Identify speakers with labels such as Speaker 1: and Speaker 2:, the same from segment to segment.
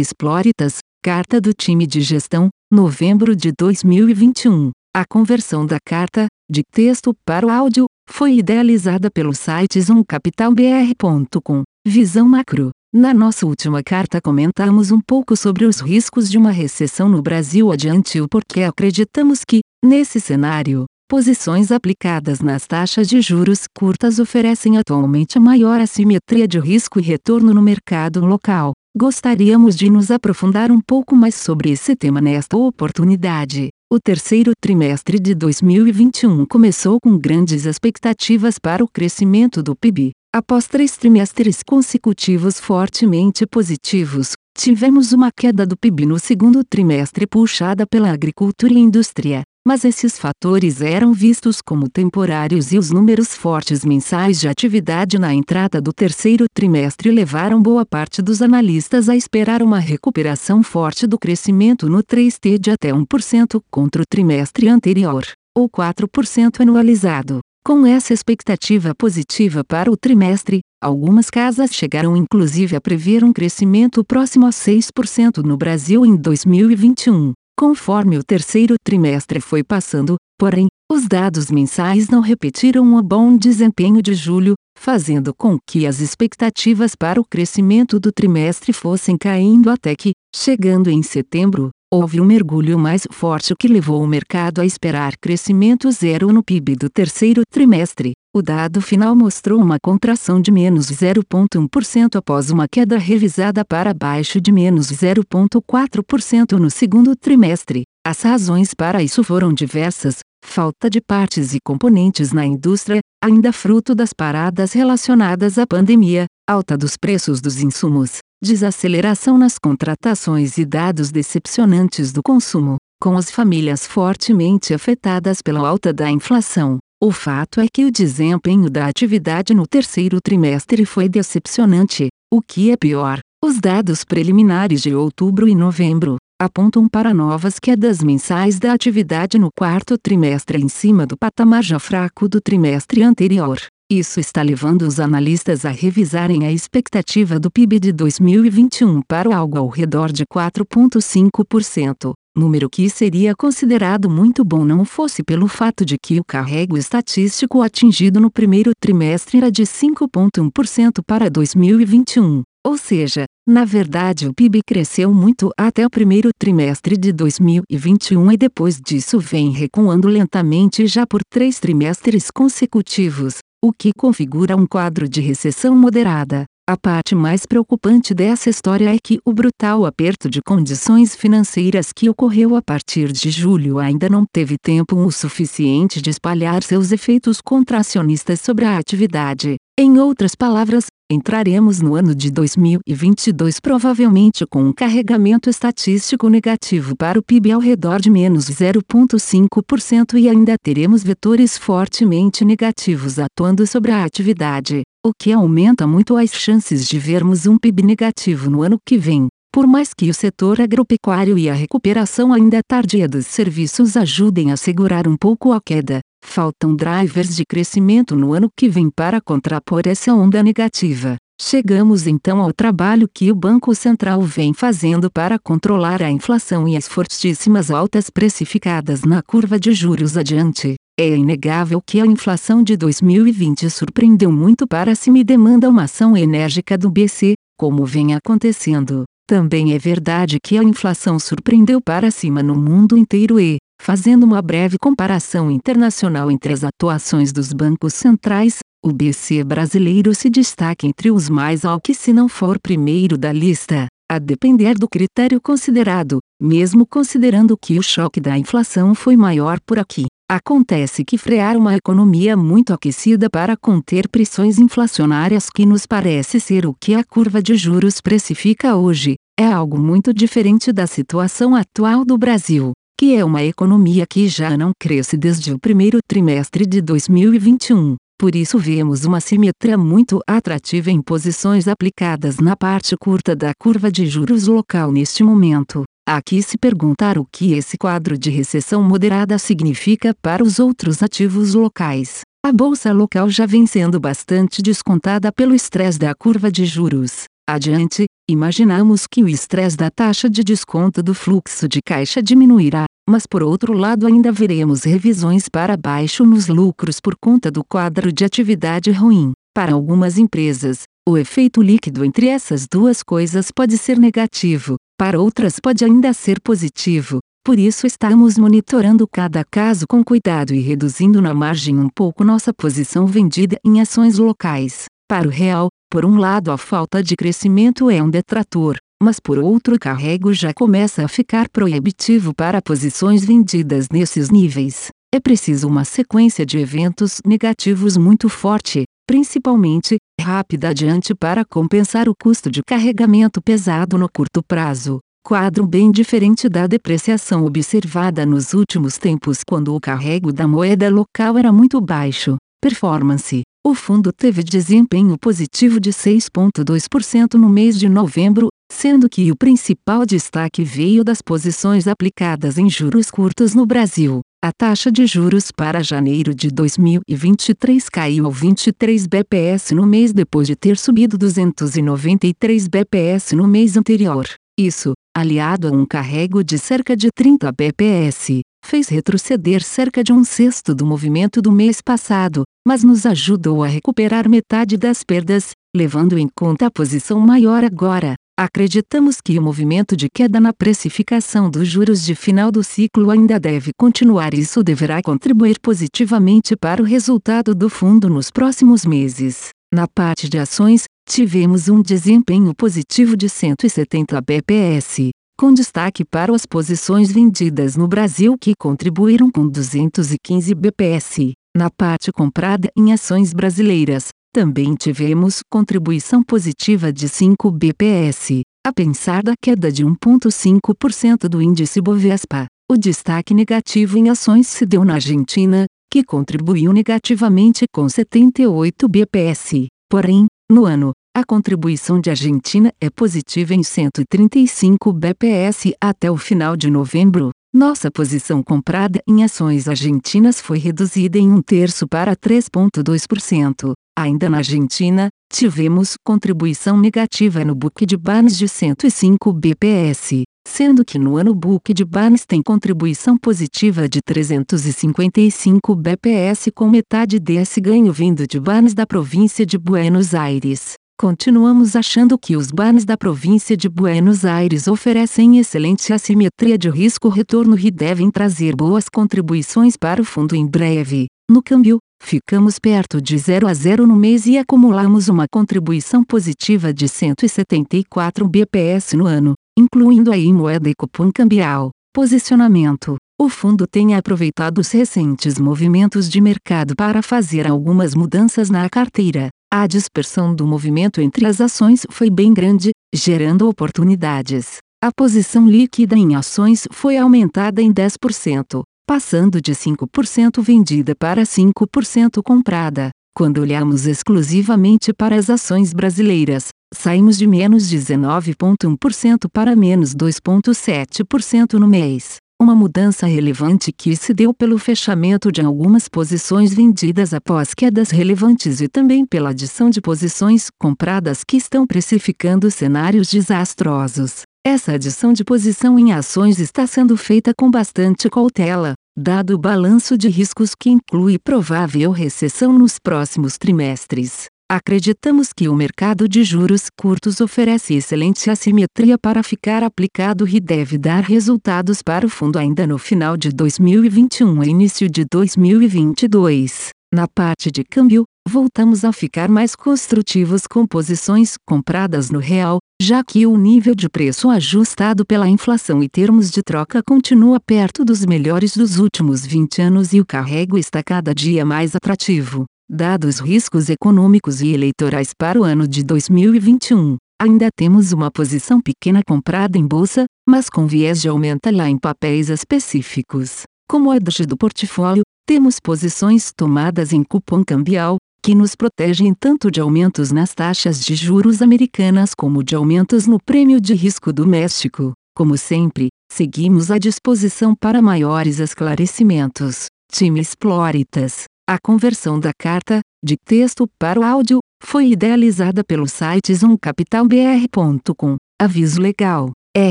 Speaker 1: Exploritas, Carta do Time de Gestão, novembro de 2021. A conversão da carta, de texto para o áudio, foi idealizada pelo site zoomcapitalbr.com. Visão macro. Na nossa última carta comentamos um pouco sobre os riscos de uma recessão no Brasil adiante o porquê acreditamos que, nesse cenário, posições aplicadas nas taxas de juros curtas oferecem atualmente a maior assimetria de risco e retorno no mercado local. Gostaríamos de nos aprofundar um pouco mais sobre esse tema nesta oportunidade. O terceiro trimestre de 2021 começou com grandes expectativas para o crescimento do PIB. Após três trimestres consecutivos fortemente positivos, tivemos uma queda do PIB no segundo trimestre puxada pela agricultura e indústria mas esses fatores eram vistos como temporários e os números fortes mensais de atividade na entrada do terceiro trimestre levaram boa parte dos analistas a esperar uma recuperação forte do crescimento no 3T de até 1% contra o trimestre anterior, ou 4% anualizado. Com essa expectativa positiva para o trimestre, algumas casas chegaram inclusive a prever um crescimento próximo a 6% no Brasil em 2021. Conforme o terceiro trimestre foi passando, porém, os dados mensais não repetiram o bom desempenho de julho, fazendo com que as expectativas para o crescimento do trimestre fossem caindo até que, chegando em setembro, houve um mergulho mais forte que levou o mercado a esperar crescimento zero no PIB do terceiro trimestre. O dado final mostrou uma contração de menos 0,1% após uma queda revisada para baixo de menos 0,4% no segundo trimestre. As razões para isso foram diversas: falta de partes e componentes na indústria, ainda fruto das paradas relacionadas à pandemia, alta dos preços dos insumos, desaceleração nas contratações e dados decepcionantes do consumo, com as famílias fortemente afetadas pela alta da inflação. O fato é que o desempenho da atividade no terceiro trimestre foi decepcionante. O que é pior, os dados preliminares de outubro e novembro apontam para novas quedas mensais da atividade no quarto trimestre em cima do patamar já fraco do trimestre anterior. Isso está levando os analistas a revisarem a expectativa do PIB de 2021 para algo ao redor de 4,5% número que seria considerado muito bom não fosse pelo fato de que o carrego estatístico atingido no primeiro trimestre era de 5,1% para 2021. Ou seja, na verdade o PIB cresceu muito até o primeiro trimestre de 2021 e depois disso vem recuando lentamente já por três trimestres consecutivos, o que configura um quadro de recessão moderada. A parte mais preocupante dessa história é que o brutal aperto de condições financeiras que ocorreu a partir de julho ainda não teve tempo o suficiente de espalhar seus efeitos contracionistas sobre a atividade. Em outras palavras, entraremos no ano de 2022 provavelmente com um carregamento estatístico negativo para o PIB ao redor de menos 0,5% e ainda teremos vetores fortemente negativos atuando sobre a atividade o que aumenta muito as chances de vermos um PIB negativo no ano que vem. Por mais que o setor agropecuário e a recuperação ainda tardia dos serviços ajudem a segurar um pouco a queda, faltam drivers de crescimento no ano que vem para contrapor essa onda negativa. Chegamos então ao trabalho que o Banco Central vem fazendo para controlar a inflação e as fortíssimas altas precificadas na curva de juros adiante. É inegável que a inflação de 2020 surpreendeu muito para cima e demanda uma ação enérgica do BC, como vem acontecendo. Também é verdade que a inflação surpreendeu para cima no mundo inteiro e, fazendo uma breve comparação internacional entre as atuações dos bancos centrais, o BC brasileiro se destaca entre os mais altos se não for primeiro da lista, a depender do critério considerado, mesmo considerando que o choque da inflação foi maior por aqui. Acontece que frear uma economia muito aquecida para conter pressões inflacionárias que nos parece ser o que a curva de juros precifica hoje, é algo muito diferente da situação atual do Brasil, que é uma economia que já não cresce desde o primeiro trimestre de 2021. Por isso vemos uma simetria muito atrativa em posições aplicadas na parte curta da curva de juros local neste momento. Aqui se perguntar o que esse quadro de recessão moderada significa para os outros ativos locais. A bolsa local já vem sendo bastante descontada pelo estresse da curva de juros. Adiante, imaginamos que o estresse da taxa de desconto do fluxo de caixa diminuirá, mas por outro lado ainda veremos revisões para baixo nos lucros por conta do quadro de atividade ruim. Para algumas empresas, o efeito líquido entre essas duas coisas pode ser negativo, para outras pode ainda ser positivo. Por isso estamos monitorando cada caso com cuidado e reduzindo na margem um pouco nossa posição vendida em ações locais. Para o real, por um lado a falta de crescimento é um detrator, mas por outro carrego já começa a ficar proibitivo para posições vendidas nesses níveis. É preciso uma sequência de eventos negativos muito forte, principalmente, rápida adiante para compensar o custo de carregamento pesado no curto prazo. Quadro bem diferente da depreciação observada nos últimos tempos quando o carrego da moeda local era muito baixo. Performance o fundo teve desempenho positivo de 6,2% no mês de novembro, sendo que o principal destaque veio das posições aplicadas em juros curtos no Brasil. A taxa de juros para janeiro de 2023 caiu ao 23 bps no mês depois de ter subido 293 bps no mês anterior. Isso, aliado a um carrego de cerca de 30 bps, fez retroceder cerca de um sexto do movimento do mês passado, mas nos ajudou a recuperar metade das perdas, levando em conta a posição maior agora. Acreditamos que o movimento de queda na precificação dos juros de final do ciclo ainda deve continuar e isso deverá contribuir positivamente para o resultado do fundo nos próximos meses. Na parte de ações, tivemos um desempenho positivo de 170 bps, com destaque para as posições vendidas no Brasil que contribuíram com 215 bps. Na parte comprada em ações brasileiras, também tivemos contribuição positiva de 5 bps, a pensar da queda de 1,5% do índice Bovespa. O destaque negativo em ações se deu na Argentina, que contribuiu negativamente com 78 bps. Porém, no ano, a contribuição de Argentina é positiva em 135 bps até o final de novembro. Nossa posição comprada em ações argentinas foi reduzida em um terço para 3,2%. Ainda na Argentina, tivemos contribuição negativa no book de Barnes de 105 bps, sendo que no ano book de Barnes tem contribuição positiva de 355 bps com metade desse ganho vindo de Barnes da província de Buenos Aires. Continuamos achando que os bans da província de Buenos Aires oferecem excelente assimetria de risco-retorno e devem trazer boas contribuições para o fundo em breve. No câmbio, ficamos perto de 0 a 0 no mês e acumulamos uma contribuição positiva de 174 bps no ano, incluindo aí moeda e cupom cambial. Posicionamento o fundo tem aproveitado os recentes movimentos de mercado para fazer algumas mudanças na carteira. A dispersão do movimento entre as ações foi bem grande, gerando oportunidades. A posição líquida em ações foi aumentada em 10%, passando de 5% vendida para 5% comprada. Quando olhamos exclusivamente para as ações brasileiras, saímos de menos 19,1% para menos 2,7% no mês uma mudança relevante que se deu pelo fechamento de algumas posições vendidas após quedas relevantes e também pela adição de posições compradas que estão precificando cenários desastrosos. Essa adição de posição em ações está sendo feita com bastante cautela, dado o balanço de riscos que inclui provável recessão nos próximos trimestres. Acreditamos que o mercado de juros curtos oferece excelente assimetria para ficar aplicado e deve dar resultados para o fundo ainda no final de 2021 e início de 2022. Na parte de câmbio, voltamos a ficar mais construtivos com posições compradas no real, já que o nível de preço ajustado pela inflação e termos de troca continua perto dos melhores dos últimos 20 anos e o carrego está cada dia mais atrativo. Dados riscos econômicos e eleitorais para o ano de 2021, ainda temos uma posição pequena comprada em bolsa, mas com viés de aumenta lá em papéis específicos. Como edge do portfólio, temos posições tomadas em cupom cambial, que nos protegem tanto de aumentos nas taxas de juros americanas como de aumentos no prêmio de risco doméstico. Como sempre, seguimos à disposição para maiores esclarecimentos. Time Exploritas a conversão da carta, de texto para o áudio, foi idealizada pelo site zoomcapitalbr.com. Aviso legal. É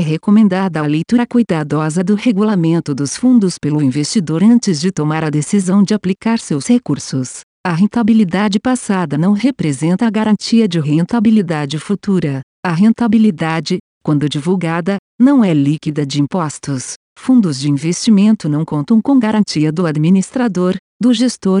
Speaker 1: recomendada a leitura cuidadosa do regulamento dos fundos pelo investidor antes de tomar a decisão de aplicar seus recursos. A rentabilidade passada não representa a garantia de rentabilidade futura. A rentabilidade, quando divulgada, não é líquida de impostos. Fundos de investimento não contam com garantia do administrador, do gestor,